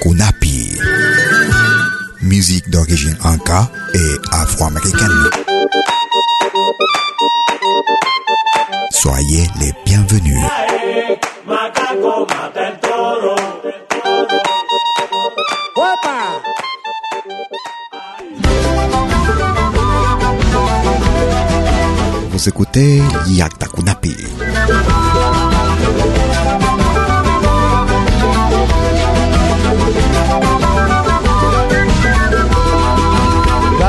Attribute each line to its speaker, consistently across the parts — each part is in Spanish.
Speaker 1: Kunapi. Musique d'origine inca et afro-américaine. Soyez les bienvenus. Vous écoutez Yakta Kunapi.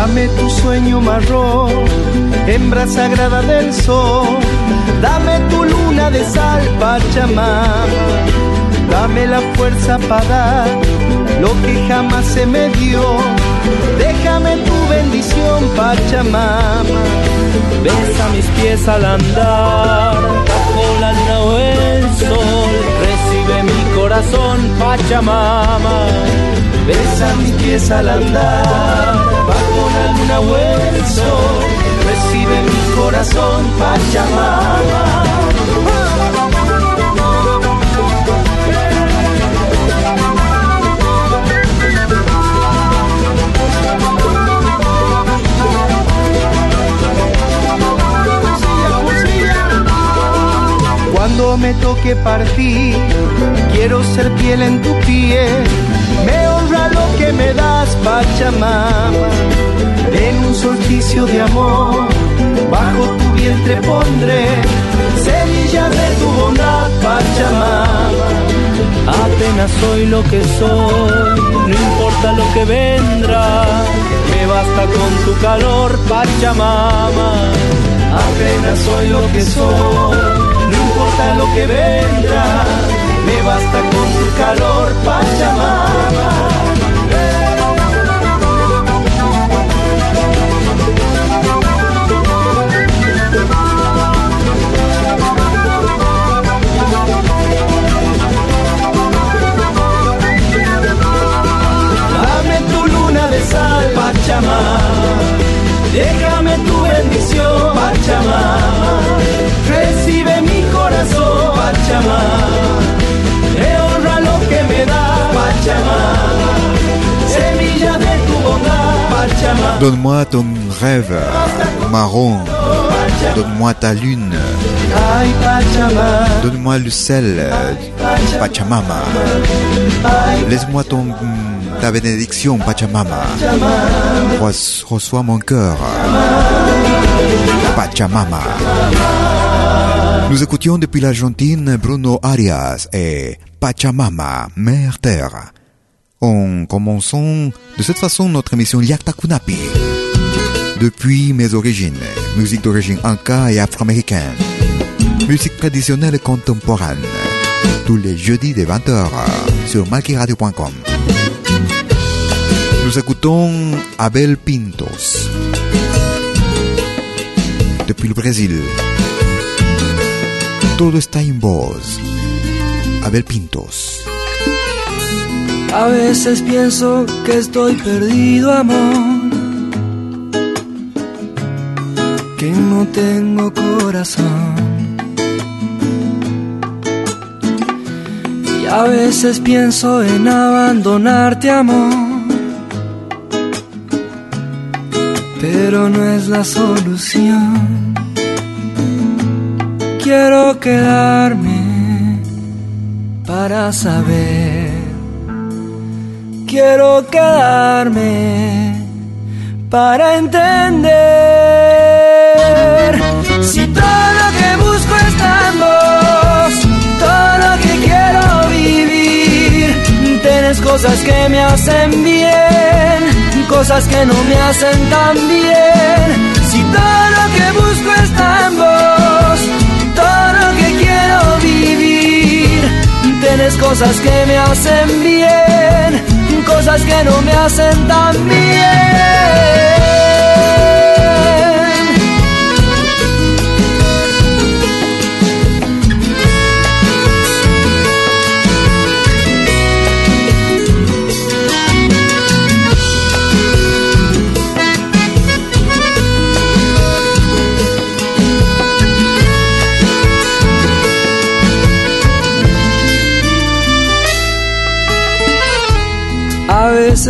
Speaker 2: Dame tu sueño marrón, hembra sagrada del sol. Dame tu luna de sal, Pachamama. Dame la fuerza para dar lo que jamás se me dio. Déjame tu bendición, Pachamama. Besa mis pies al andar, bajo la luna o el sol. Recibe mi corazón, Pachamama. Besa mis pies al andar, Recibe mi corazón, Pachamama. Cuando me toque partir, quiero ser piel en tu piel. Lo que me das, Pachamama. En un solsticio de amor, bajo tu vientre pondré semillas de tu bondad, Pachamama. Apenas soy lo que soy, no importa lo que vendrá. Me basta con tu calor, Pachamama. Apenas soy lo que soy, no importa lo que vendrá. Me basta con tu calor, Pachamama. Pachamama. Déjame tu bendición, Pachamama. Recibe mi corazón, Pachamama. Me honra lo que me da, Pachamama. Semilla de tu bondad, Pachamama.
Speaker 1: Donne-moi ton rêve marron. Donne-moi ta lune. Donne-moi le sel Pachamama. Laisse-moi ton, ta bénédiction, Pachamama. Reço- Reçois mon cœur. Pachamama. Nous écoutions depuis l'Argentine Bruno Arias et Pachamama, Mère Terre. En commençant de cette façon notre émission Yakta Kunapi. Depuis mes origines, musique d'origine inca et afro-américaine, musique traditionnelle et contemporaine, tous les jeudis de 20h sur malkiradio.com. Écoutons Abel Pintos, depuis le Brésil. Todo está en voz. Abel Pintos.
Speaker 3: A veces pienso que estoy perdido, amor. Que no tengo corazón. Y a veces pienso en abandonarte, amor. Pero no es la solución. Quiero quedarme para saber quiero quedarme para entender si todo lo que busco está en vos, todo lo que quiero vivir. Tienes cosas que me hacen bien, cosas que no me hacen tan bien. Si todo lo que busco está en vos, todo lo que quiero vivir. Tienes cosas que me hacen bien cosas que no me hacen tan bien.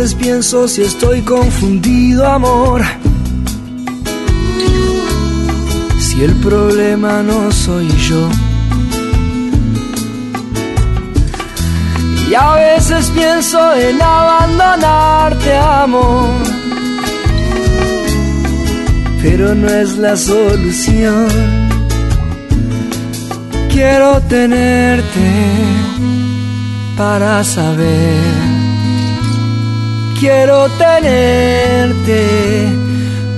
Speaker 3: Veces pienso si estoy confundido, amor. Si el problema no soy yo. Y a veces pienso en abandonarte, amor. Pero no es la solución. Quiero tenerte para saber quiero tenerte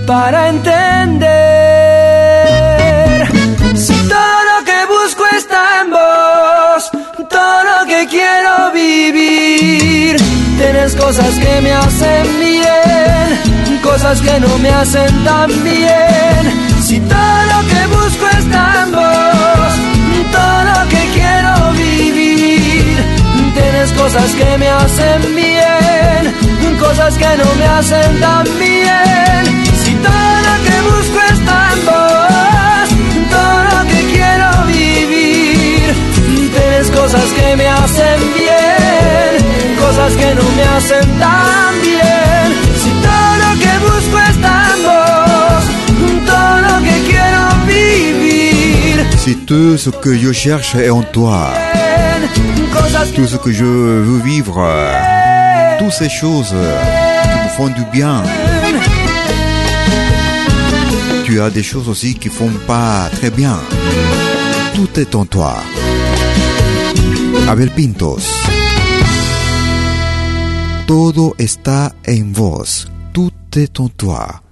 Speaker 3: para entender si todo lo que busco está en vos, todo lo que quiero vivir. Tienes cosas que me hacen bien, cosas que no me hacen tan bien. Si todo lo que busco está en vos, todo lo que. Tienes cosas que me hacen bien cosas que no me hacen tan bien. Si todo lo que busco está en vos, todo lo que quiero vivir. Tienes cosas que me hacen bien, cosas que no me hacen tan bien. Si todo lo que busco está en vos, todo lo que quiero vivir.
Speaker 4: Si tout ce que je cherche est en toi, tout ce que je veux vivre toutes ces choses qui me font du bien. Tu as des choses aussi qui font pas très bien. Tout est en toi. Abel Pintos. Todo está en vos. Tout est en toi.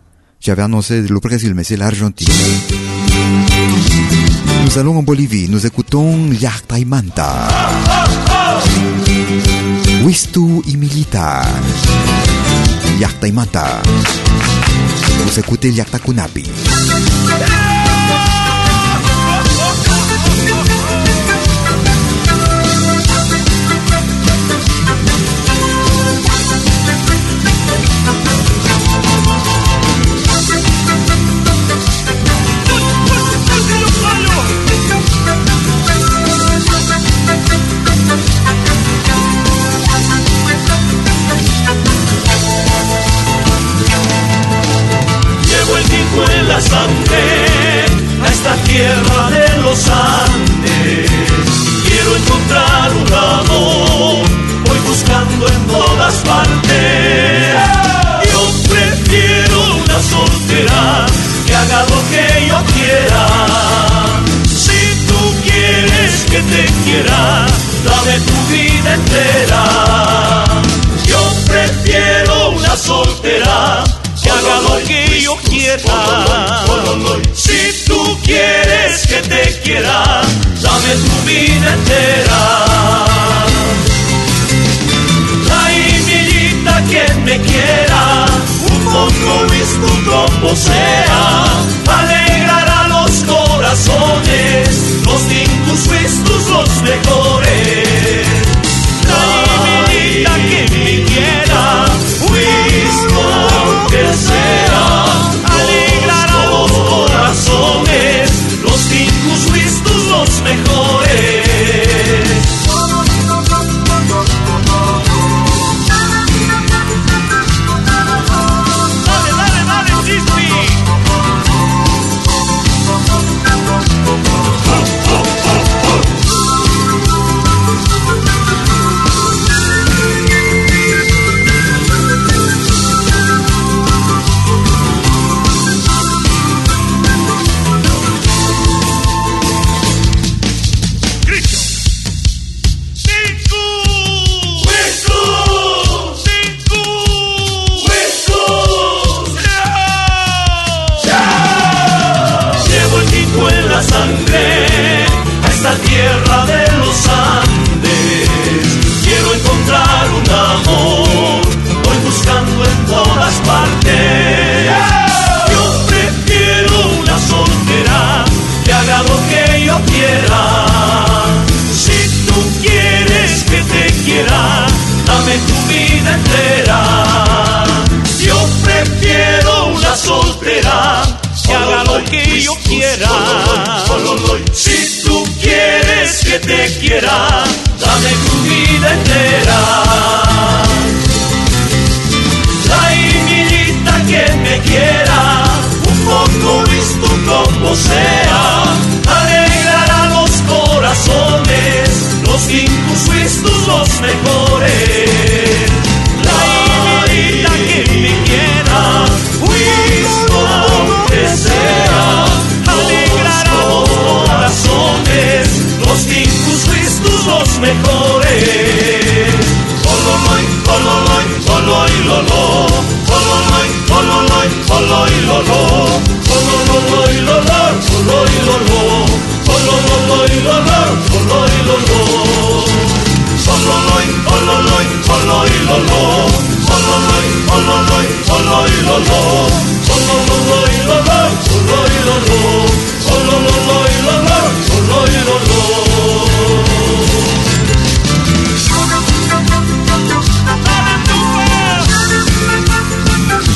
Speaker 4: J'avais annoncé le Brésil, mais c'est l'Argentine. Nous allons en Bolivie. Nous écoutons Yarta y Manta. Wistu y Milita. Yakta y Mata. Vous écoutez Kunapi.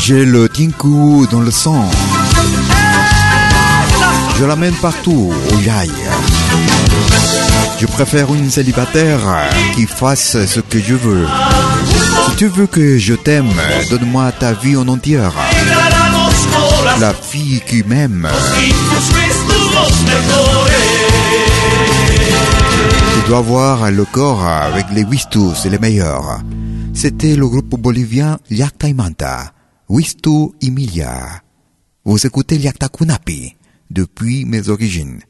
Speaker 1: J'ai le tinku dans le sang. Je l'amène partout où j'aille. Je préfère une célibataire qui fasse ce que je veux. Si tu veux que je t'aime, donne-moi ta vie en entière. La fille qui m'aime, tu dois voir le corps avec les Wistus et les meilleurs. C'était le groupe bolivien Yakta y Manta, Wistu y Milia. Vous écoutez Yakta Kunapi depuis mes origines.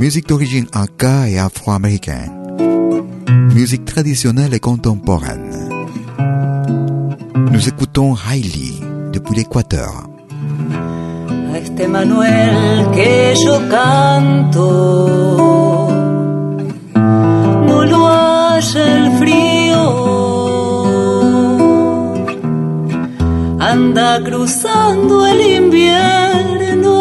Speaker 1: Musique d'origine inca et afro-américaine. Musique traditionnelle et contemporaine. Nous écoutons Hailey depuis l'Équateur.
Speaker 5: este Manuel que yo canto. No lo el frío, anda cruzando el invierno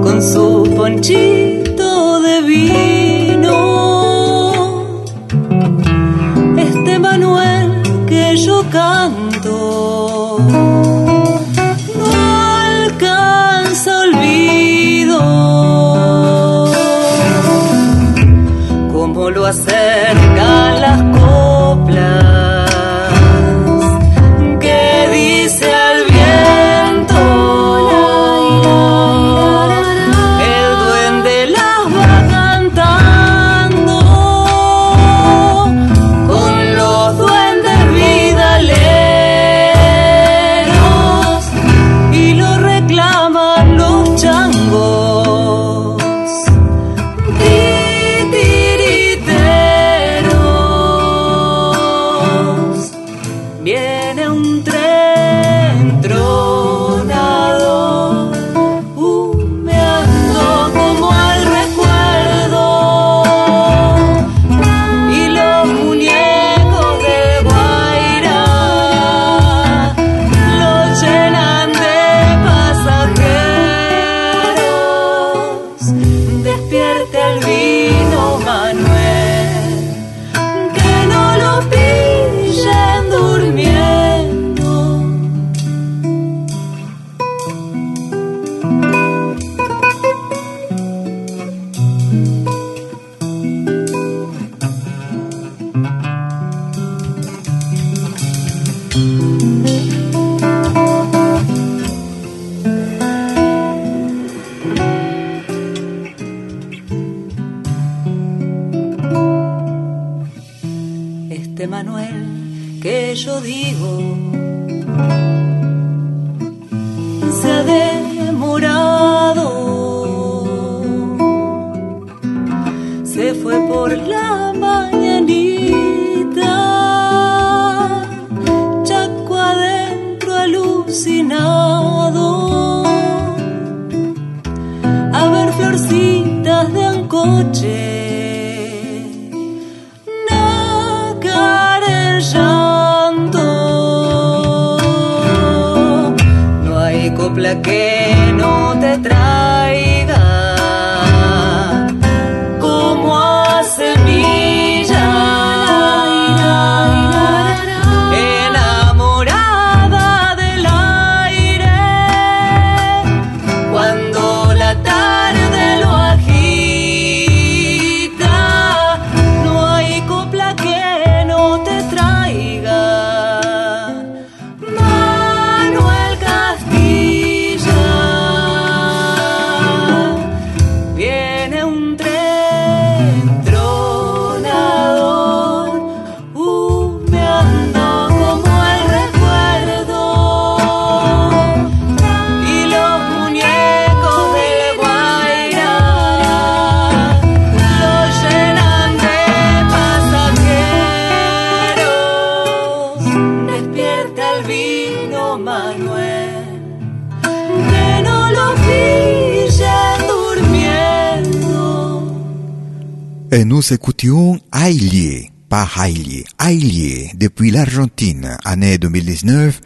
Speaker 5: con su ponchito a ver florcitas de ancoche.
Speaker 1: Nous écoutions Ailier, pas Ailier, Ailier, depuis l'Argentine, année 2019,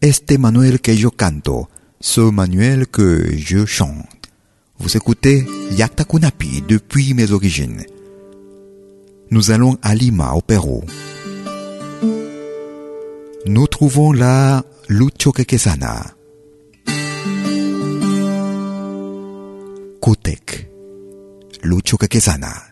Speaker 1: este manuel que yo canto, ce manuel que je chante. Vous écoutez Yakta Kunapi depuis mes origines. Nous allons à Lima, au Pérou. Nous trouvons là Lucho Quequesana. Kutek. Lucho Quequesana.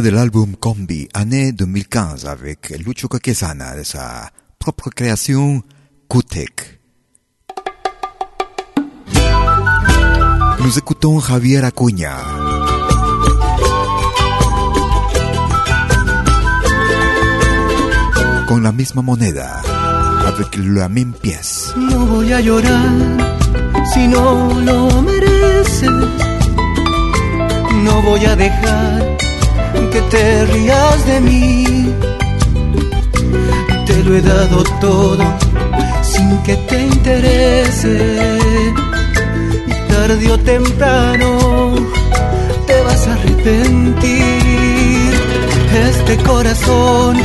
Speaker 1: De l'album Combi, année 2015, avec Lucho Quequesana de sa propre création, Kutek. Nous écoutons Javier Acuña. Con la misma moneda, avec la même pièce.
Speaker 2: No voy a llorar si no lo mereces. No voy a dejar que te rías de mí. Te lo he dado todo sin que te interese. Y tarde o temprano te vas a arrepentir. Este corazón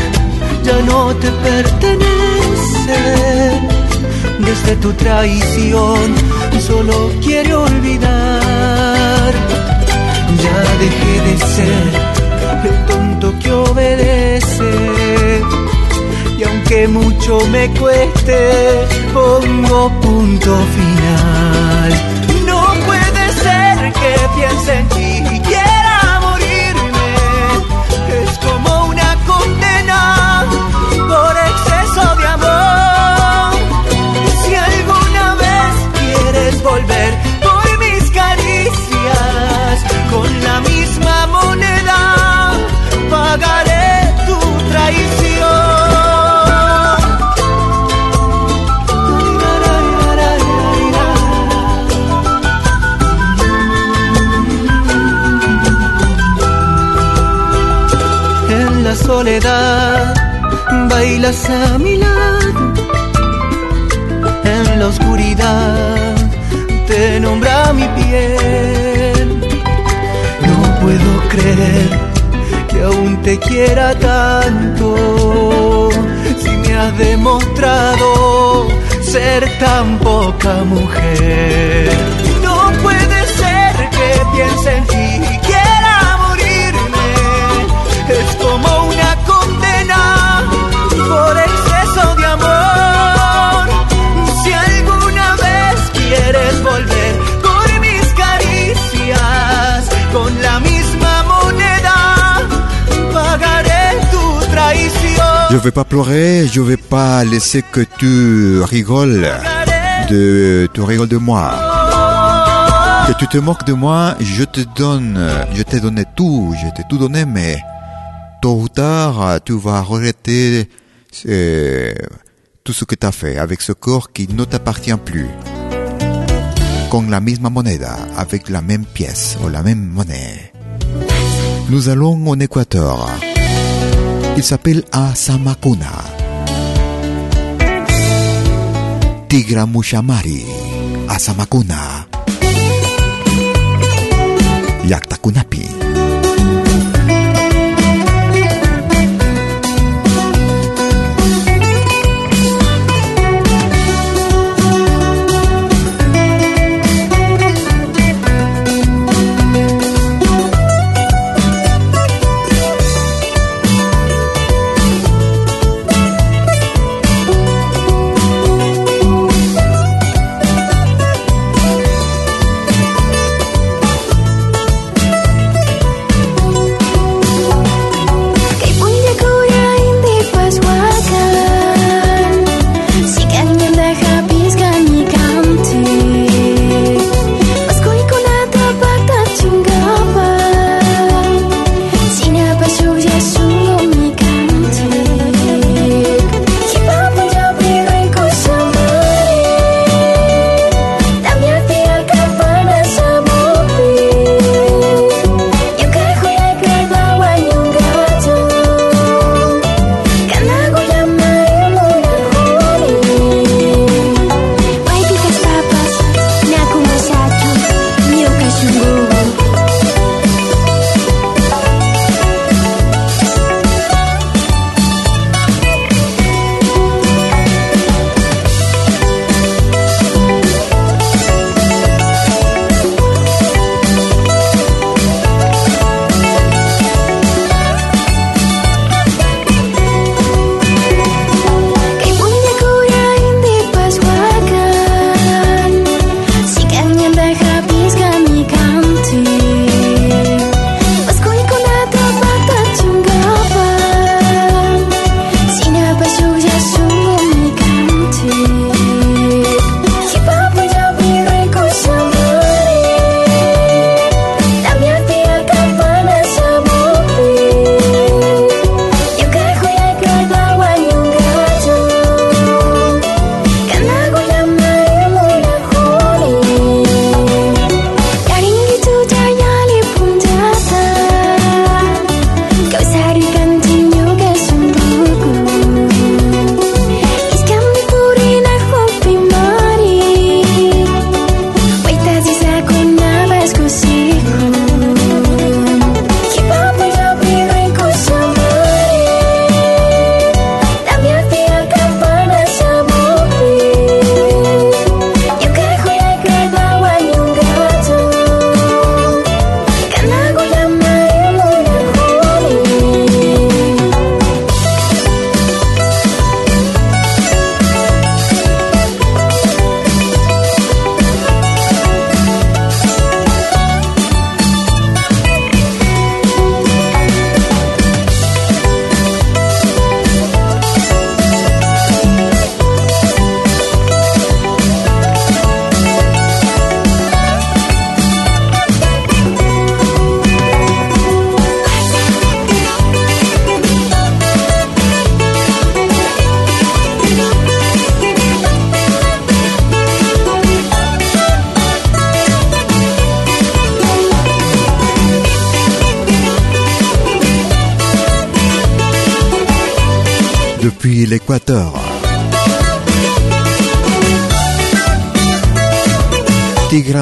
Speaker 2: ya no te pertenece. Desde tu traición solo quiere olvidar. Ya dejé de ser que obedece. Y aunque mucho me cueste, pongo punto final. No puede ser que piense en ti y quiera morirme. Es como una condena por exceso de amor. Si alguna vez quieres volver por mis caricias con la misma pagaré tu traición. En la soledad bailas a mi lado, en la oscuridad te nombra mi piel. No puedo creer aún te quiera tanto, si me has demostrado ser tan poca mujer.
Speaker 1: Je vais pas pleurer, je vais pas laisser que tu rigoles de, tu rigoles de moi.
Speaker 6: Que tu te moques de moi, je te donne, je t'ai donné tout, je t'ai tout donné, mais tôt ou tard, tu vas regretter euh, tout ce que tu as fait avec ce corps qui ne t'appartient plus. Con la misma moneda, avec la même pièce ou la même monnaie. Nous allons en Équateur. Il s'appelle Asamakuna. Tigra Mushamari. Yaktakunapi. l'Équateur.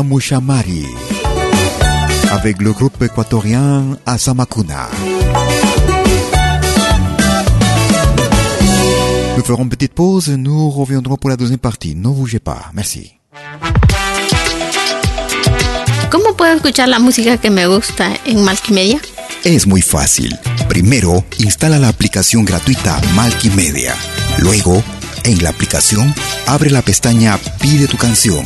Speaker 6: Mushamari avec le groupe équatorien Asamakuna. Nous ferons une petite pause et nous reviendrons pour la deuxième partie. Ne bougez pas. Merci.
Speaker 7: ¿Cómo puedo escuchar la música que me gusta en Multimedia?
Speaker 6: Es muy fácil. Primero, instala la aplicación gratuita Multimedia. Luego, en la aplicación, abre la pestaña Pide tu canción.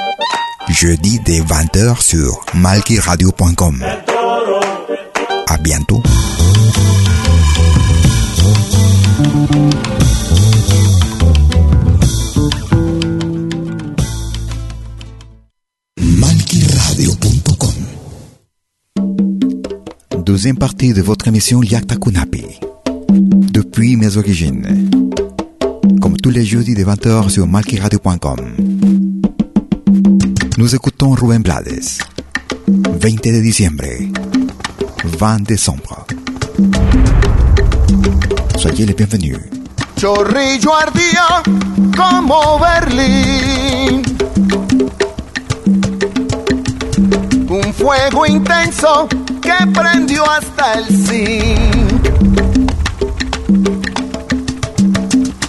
Speaker 1: jeudi dès 20h sur malkiradio.com. À bientôt. Deuxième partie de votre émission Liakta Kunapi. Depuis mes origines. Comme tous les jeudis de 20h sur malkiradio.com. Nous écoutons Rubén Blades. 20 de diciembre. 20 décembre. Soyez les bienvenus.
Speaker 8: Chorrillo ardía como Berlín. Un fuego intenso que prendió hasta el zinc.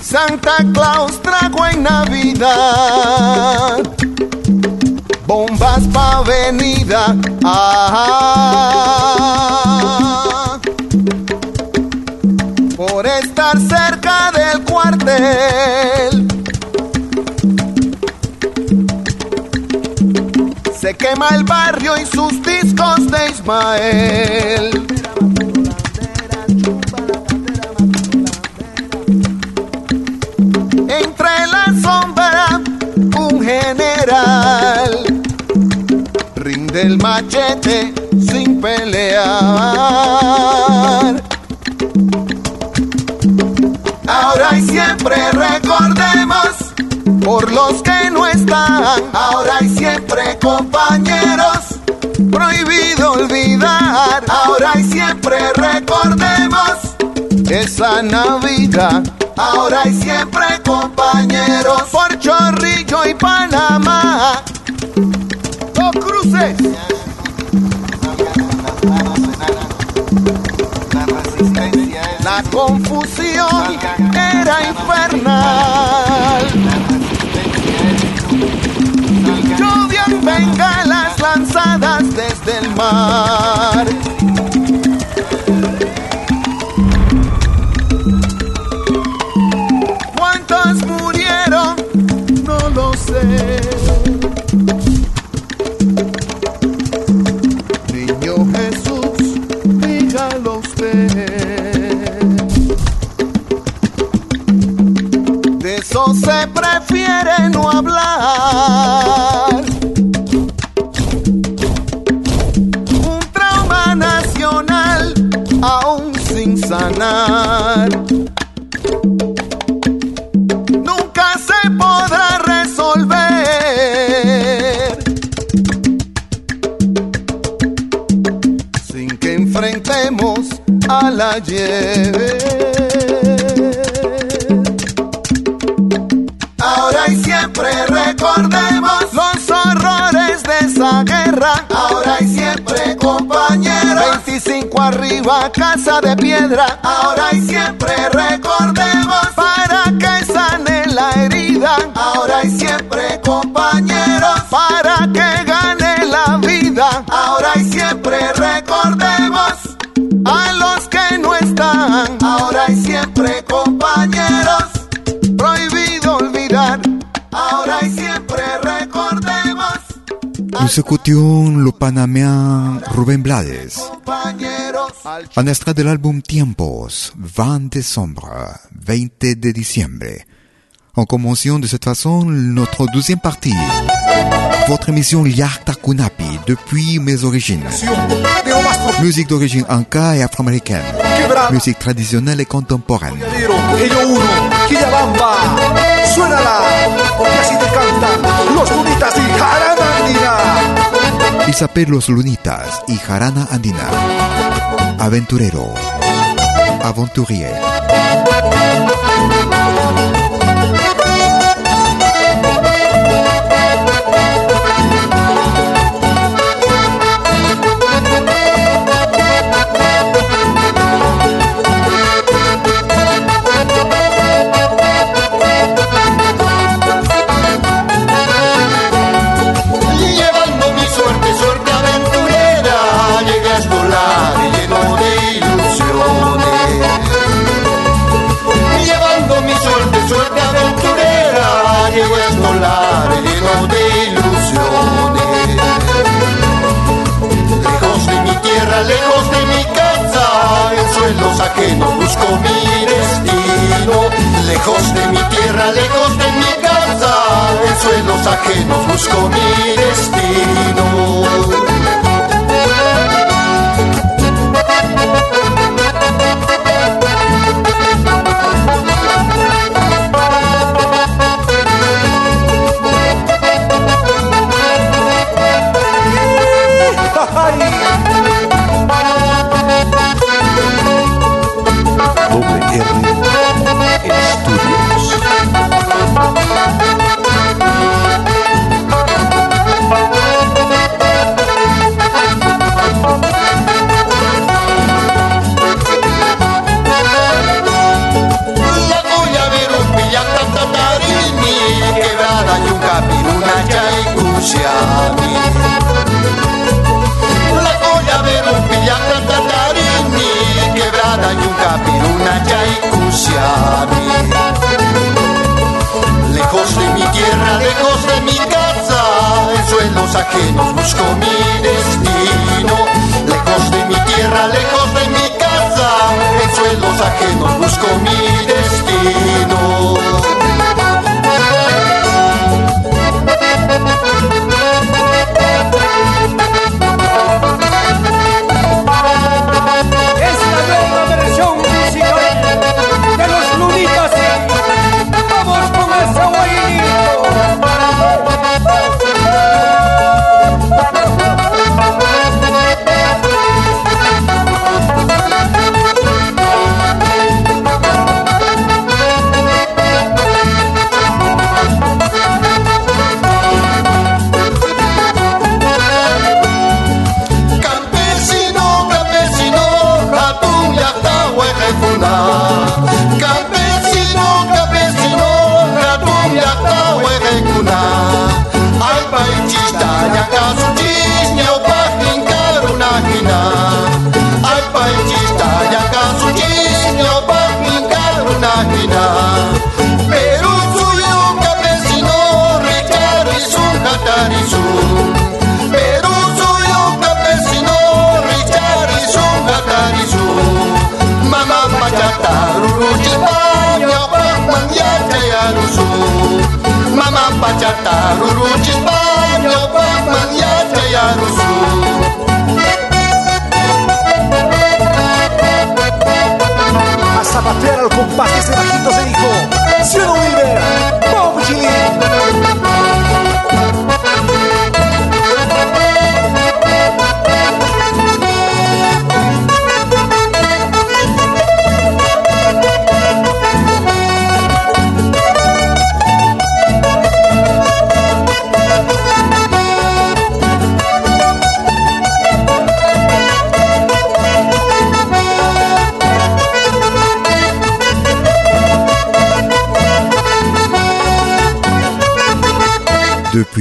Speaker 8: Santa Claus trajo en Navidad bombas pa' avenida. Ah, por estar cerca del cuartel. Se quema el barrio y sus discos de Ismael. Ahora y siempre recordemos por los que no están. Ahora y siempre compañeros, prohibido olvidar. Ahora y siempre recordemos esa Navidad. Ahora y siempre compañeros, por Chorrillo y Panamá. Dos cruces. La confusión era infernal. Llovían bengalas lanzadas desde el mar. Arriba, casa de piedra. Ahora y siempre recordemos para que sane la herida. Ahora y siempre compañeros. Para que gane la vida. Ahora y siempre recordemos a los que no están. Ahora y siempre compañeros.
Speaker 1: Nous écoutions le panaméen Rubén Blades. Un extrait de l'album Tiempos, 20 décembre, 20 de diciembre. En commençant de cette façon notre deuxième partie. Votre émission Yarta Kunapi, depuis mes origines. Musique d'origine anka et afro-américaine. Musique traditionnelle et contemporaine. Il s'appelle Los Lunitas y Jarana Andina. Aventurero. Aventurier.
Speaker 9: Lejos de mi casa, en suelos ajenos busco mi destino. Lejos de mi tierra, lejos de mi casa, en suelos ajenos busco mi destino. Ajenos busco mi destino. Lejos de mi tierra, lejos de mi casa, en suelos ajenos busco mi destino. Krishna yarusu
Speaker 10: A zapatear al compás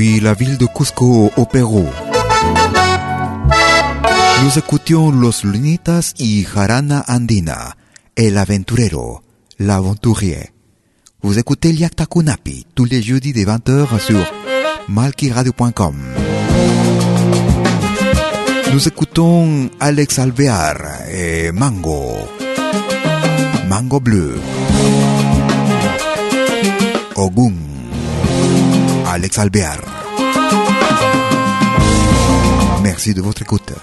Speaker 11: la ville de Cusco au Pérou. Nous écoutions Los Lunitas y Jarana Andina, El Aventurero, l'aventurier. Vous écoutez Liakta Kunapi tous les jeudis des 20h sur malkiradio.com. Nous écoutons Alex Alvear et Mango. Mango bleu. Ogun. Alex Alvear. Merci de votre écoute.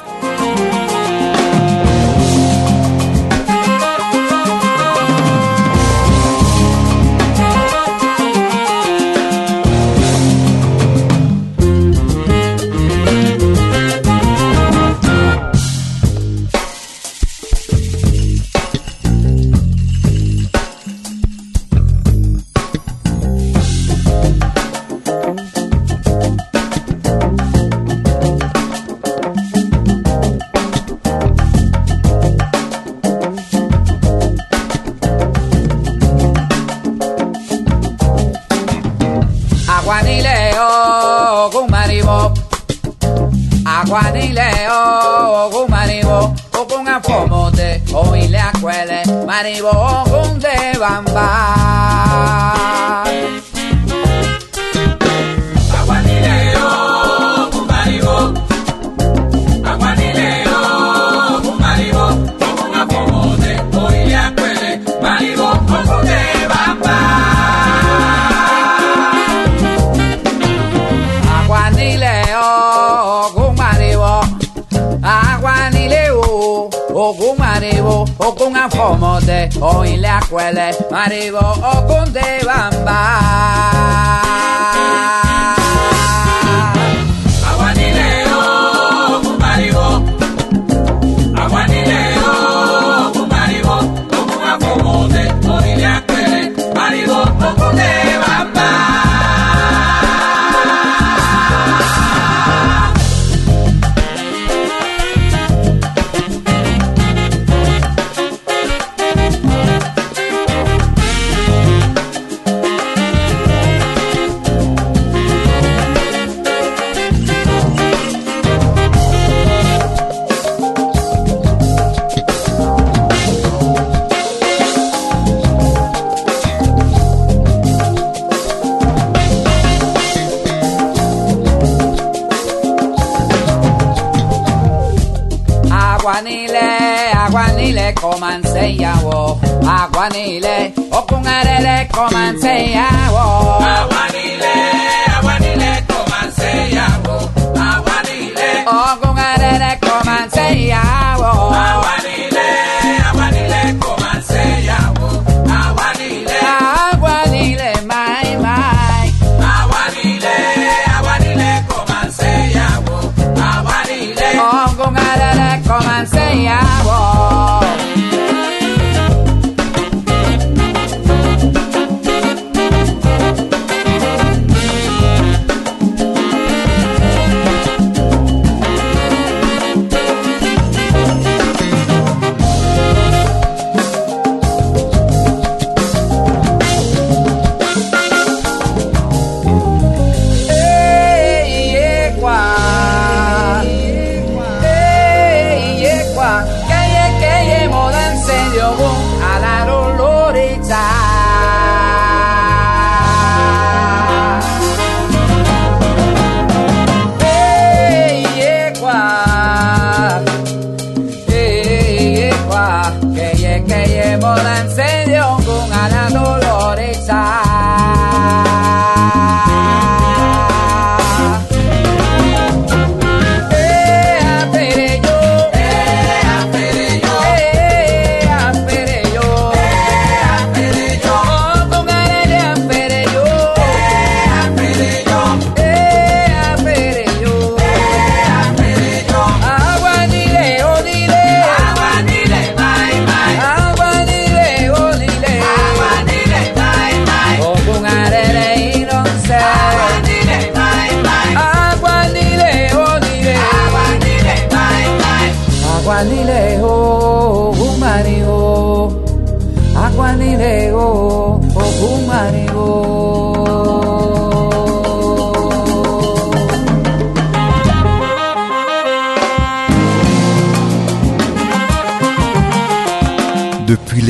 Speaker 12: Maribó o
Speaker 11: Cundeva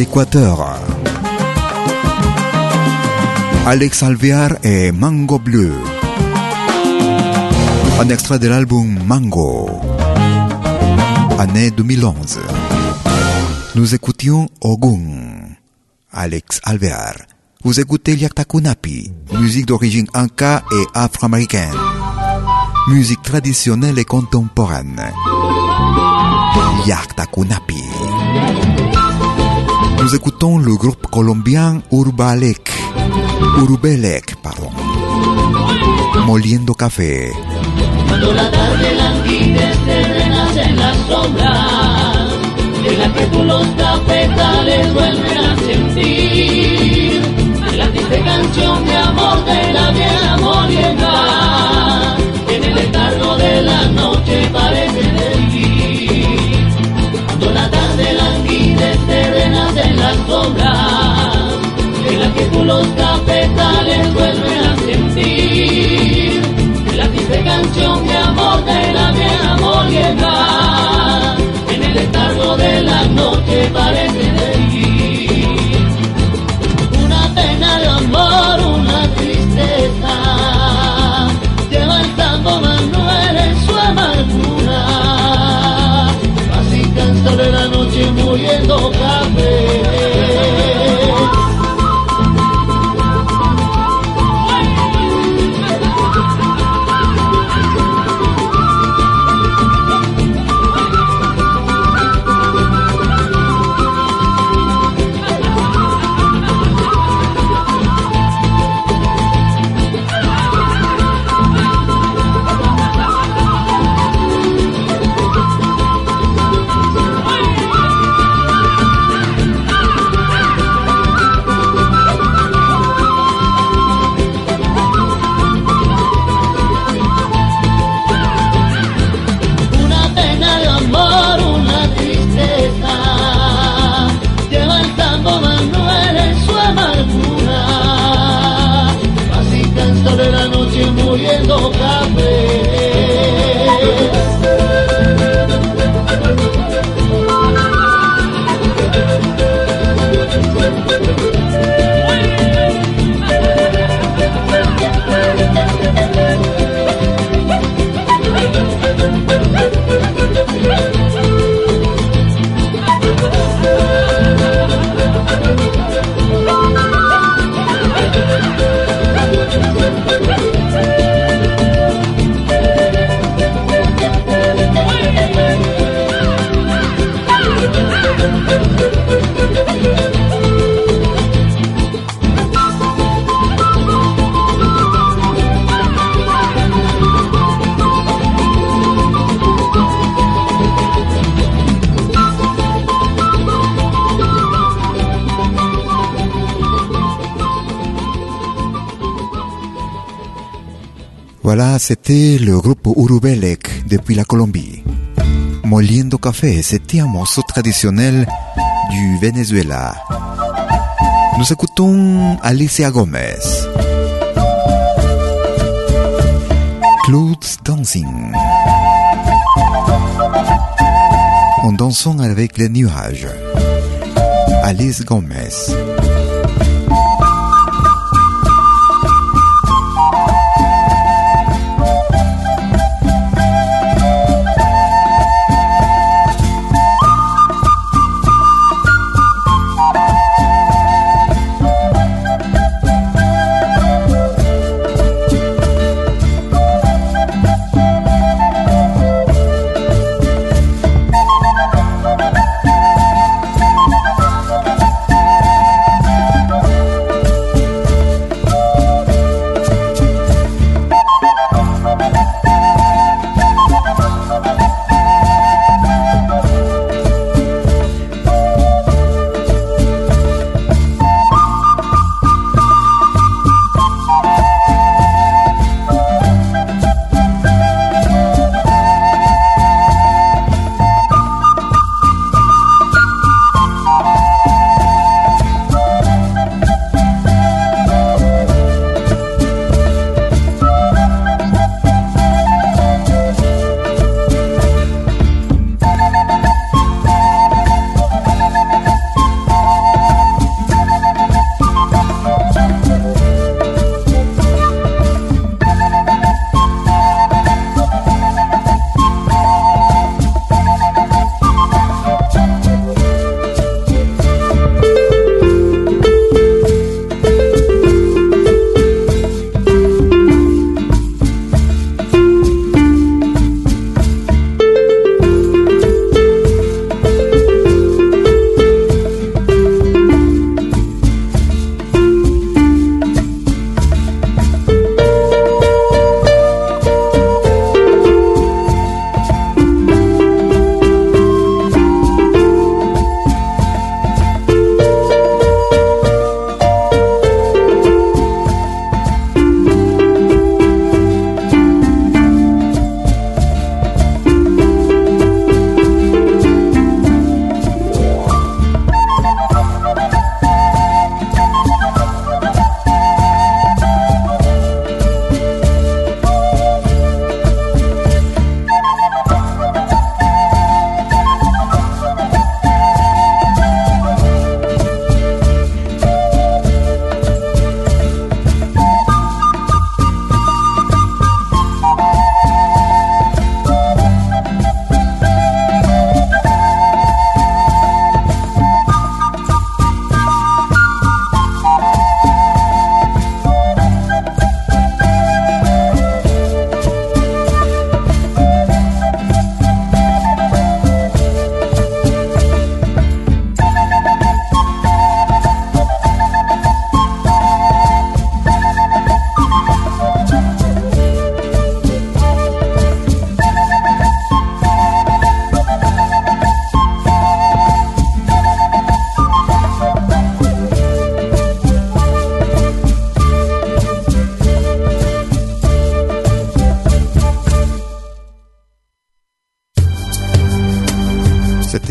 Speaker 11: l'Équateur. Alex Alvear et Mango Bleu. Un extrait de l'album Mango, année 2011. Nous écoutions Ogun, Alex Alvear. Vous écoutez Yaktakunapi, musique d'origine inca et afro-américaine, musique traditionnelle et contemporaine. Yaktakunapi. Nous écoutons le groupe colombien Urbalek, Urbelec, pardon, Moliendo Café.
Speaker 13: Cuando la tarde languide te renace en las sombras, en la que tú los cafetales vuelven a sentir, la triste canción de amor de la vieja molienda, en el eterno de la noche. vuelven a sentir.
Speaker 1: Voilà, c'était le groupe Urubelec depuis la Colombie. Moliendo Café, c'était un morceau traditionnel du Venezuela. Nous écoutons Alicia Gomez. Clothes Dancing. En dansant avec les nuages. Alice Gomez.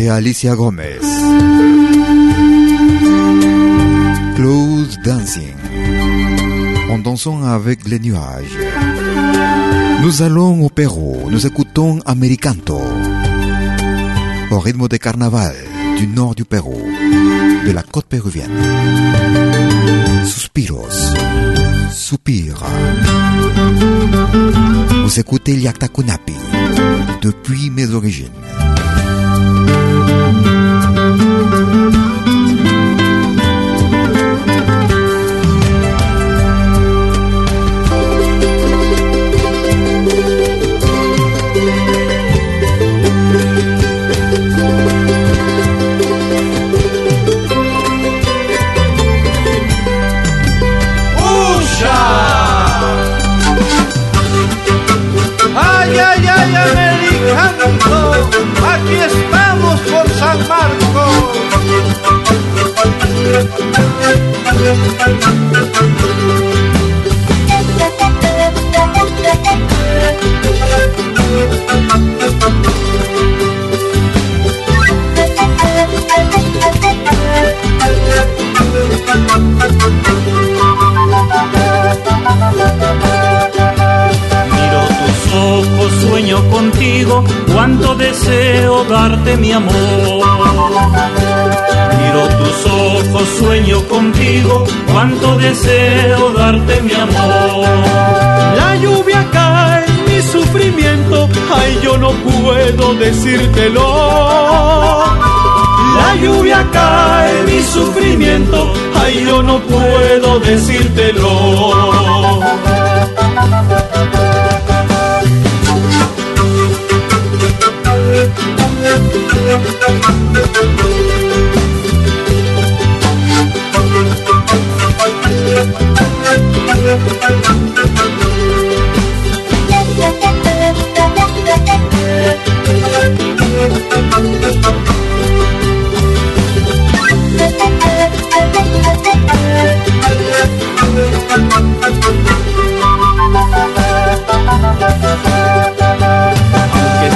Speaker 1: Alicia Gomez. Close Dancing. En dansant avec les nuages. Nous allons au Pérou, nous écoutons Americanto. Au rythme de carnaval du nord du Pérou, de la côte péruvienne. Suspiros, soupira. Vous écoutez Liakta Kunapi depuis mes origines.
Speaker 2: Aquí estamos San Marcos.
Speaker 14: Miro tus ojos sueño contigo, cuánto deseo darte mi amor. Miro tus ojos, sueño contigo, cuánto deseo darte mi amor.
Speaker 15: La lluvia cae mi sufrimiento, ay yo no puedo decírtelo. La lluvia cae mi sufrimiento, ay yo no puedo decírtelo.
Speaker 14: Aunque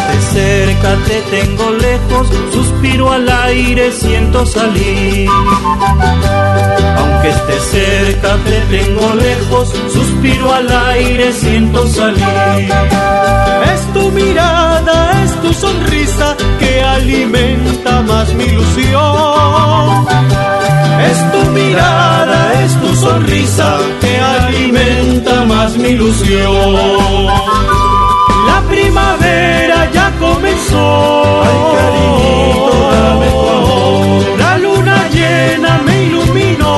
Speaker 14: estés cerca, te tengo lejos, suspiro al aire, siento salir. Aunque estés cerca, te tengo lejos, suspiro al aire, siento salir.
Speaker 15: Es tu mirada, es tu sonrisa que alimenta más mi ilusión. Es tu mirada, es tu sonrisa que alimenta más mi ilusión. La primavera comenzó. Ay, cariñito, dame tu amor. La luna llena me iluminó.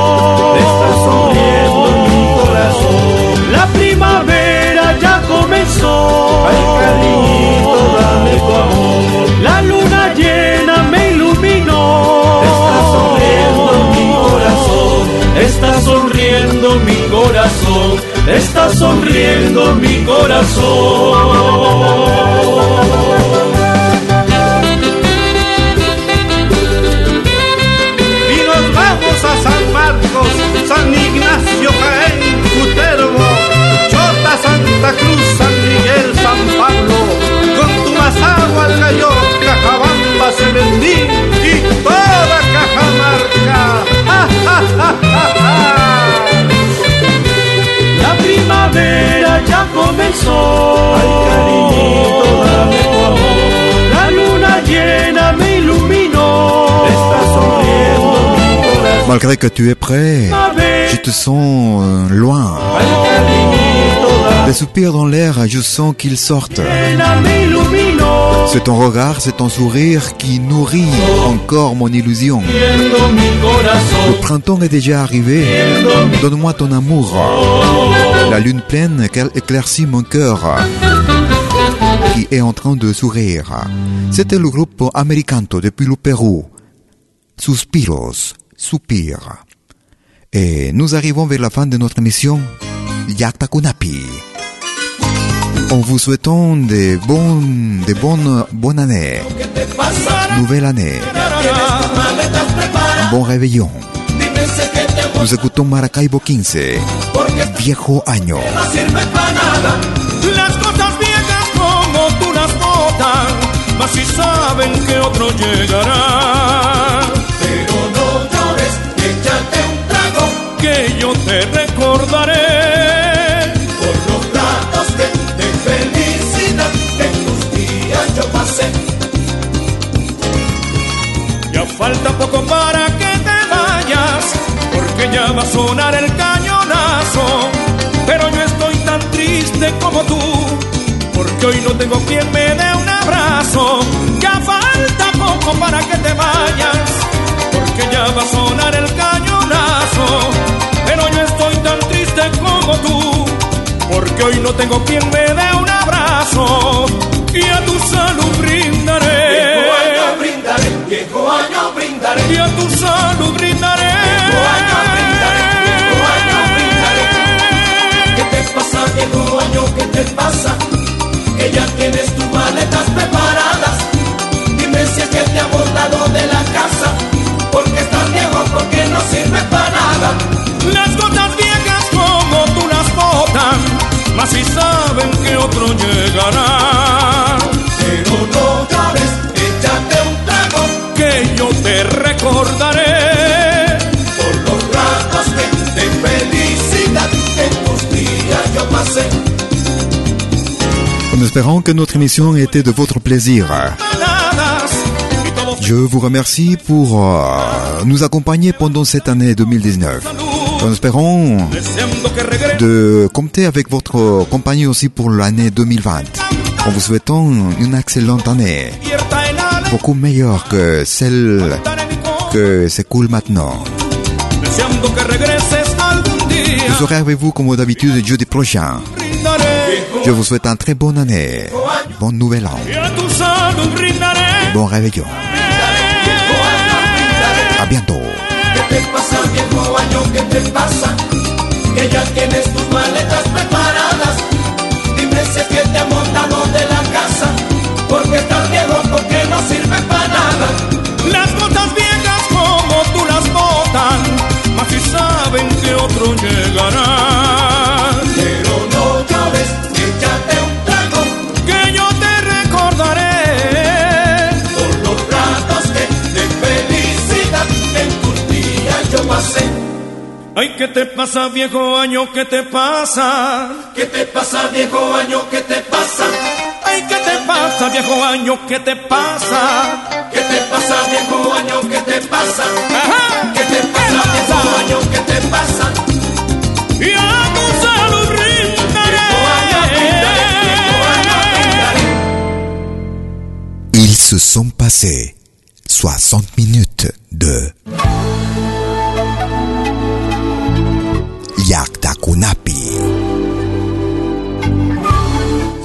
Speaker 14: Está sonriendo mi corazón.
Speaker 15: La primavera ya comenzó.
Speaker 14: Ay, cariñito, dame tu amor.
Speaker 15: La luna llena me iluminó.
Speaker 14: Está sonriendo mi corazón.
Speaker 15: Está sonriendo mi corazón. Está sonriendo mi corazón.
Speaker 1: Malgré que tu es près, je te sens euh, loin. Des soupirs dans l'air, je sens qu'ils sortent. C'est ton regard, c'est ton sourire qui nourrit encore mon illusion. Le printemps est déjà arrivé. Donne-moi ton amour. La lune pleine qu'elle éclaircit mon cœur qui est en train de sourire. C'était le groupe Americanto depuis le Pérou. Suspiros, soupir. Et nous arrivons vers la fin de notre émission Yakta Kunapi. En vous souhaitant des bonnes, des bonnes, bonnes années. Nouvelle année. Bon réveillon. Nous écoutons Maracaibo 15. Viejo año.
Speaker 15: Yo te recordaré.
Speaker 9: por los ratos de, de felicidad que en tus días yo pasé.
Speaker 15: Ya falta poco para que te vayas, porque ya va a sonar el cañonazo. Pero yo estoy tan triste como tú, porque hoy no tengo quien me dé un abrazo. Ya falta poco para que te vayas, porque ya va a sonar el cañonazo. Como tú, porque hoy no tengo quien me dé un abrazo. Y a tu salud brindaré.
Speaker 9: Viejo año brindaré, viejo año brindaré.
Speaker 15: Y a tu salud brindaré.
Speaker 9: Viejo año brindaré, viejo año brindaré. ¿Qué te pasa, viejo año? ¿Qué te pasa? Que ya tienes tus maletas preparadas. Dime si es que te han botado de la casa. Porque estás viejo, porque no sirve para nada.
Speaker 15: Las que
Speaker 9: En
Speaker 1: espérant que notre émission était de votre plaisir. Je vous remercie pour euh, nous accompagner pendant cette année 2019. En espérant de compter avec votre compagnie aussi pour l'année 2020. En vous souhaitant une excellente année. Beaucoup meilleure que celle que s'écoule maintenant. Je serai avec vous comme d'habitude jeudi prochain. Je vous souhaite un très bonne année, bon nouvel an, bon réveillon. A bientôt.
Speaker 9: ¿Qué te pasa, viejo año? ¿Qué te pasa? Que ya tienes tus maletas preparadas. Dime si es que te han montado de la casa. Porque estás viejo, porque no sirve para nada.
Speaker 15: Las botas viejas pasa, viejo año? ¿Qué te pasa?
Speaker 9: ¿Qué te pasa, viejo año? ¿Qué te pasa?
Speaker 15: Ay, ¿qué te pasa, viejo año? ¿Qué te pasa?
Speaker 9: ¿Qué te pasa, viejo año? ¿Qué te pasa?
Speaker 15: Ajá.
Speaker 9: ¿Qué te pasa, viejo año? ¿Qué te pasa?
Speaker 15: Y a tu salud brindaré.
Speaker 1: Ils se sont passés 60 minutes de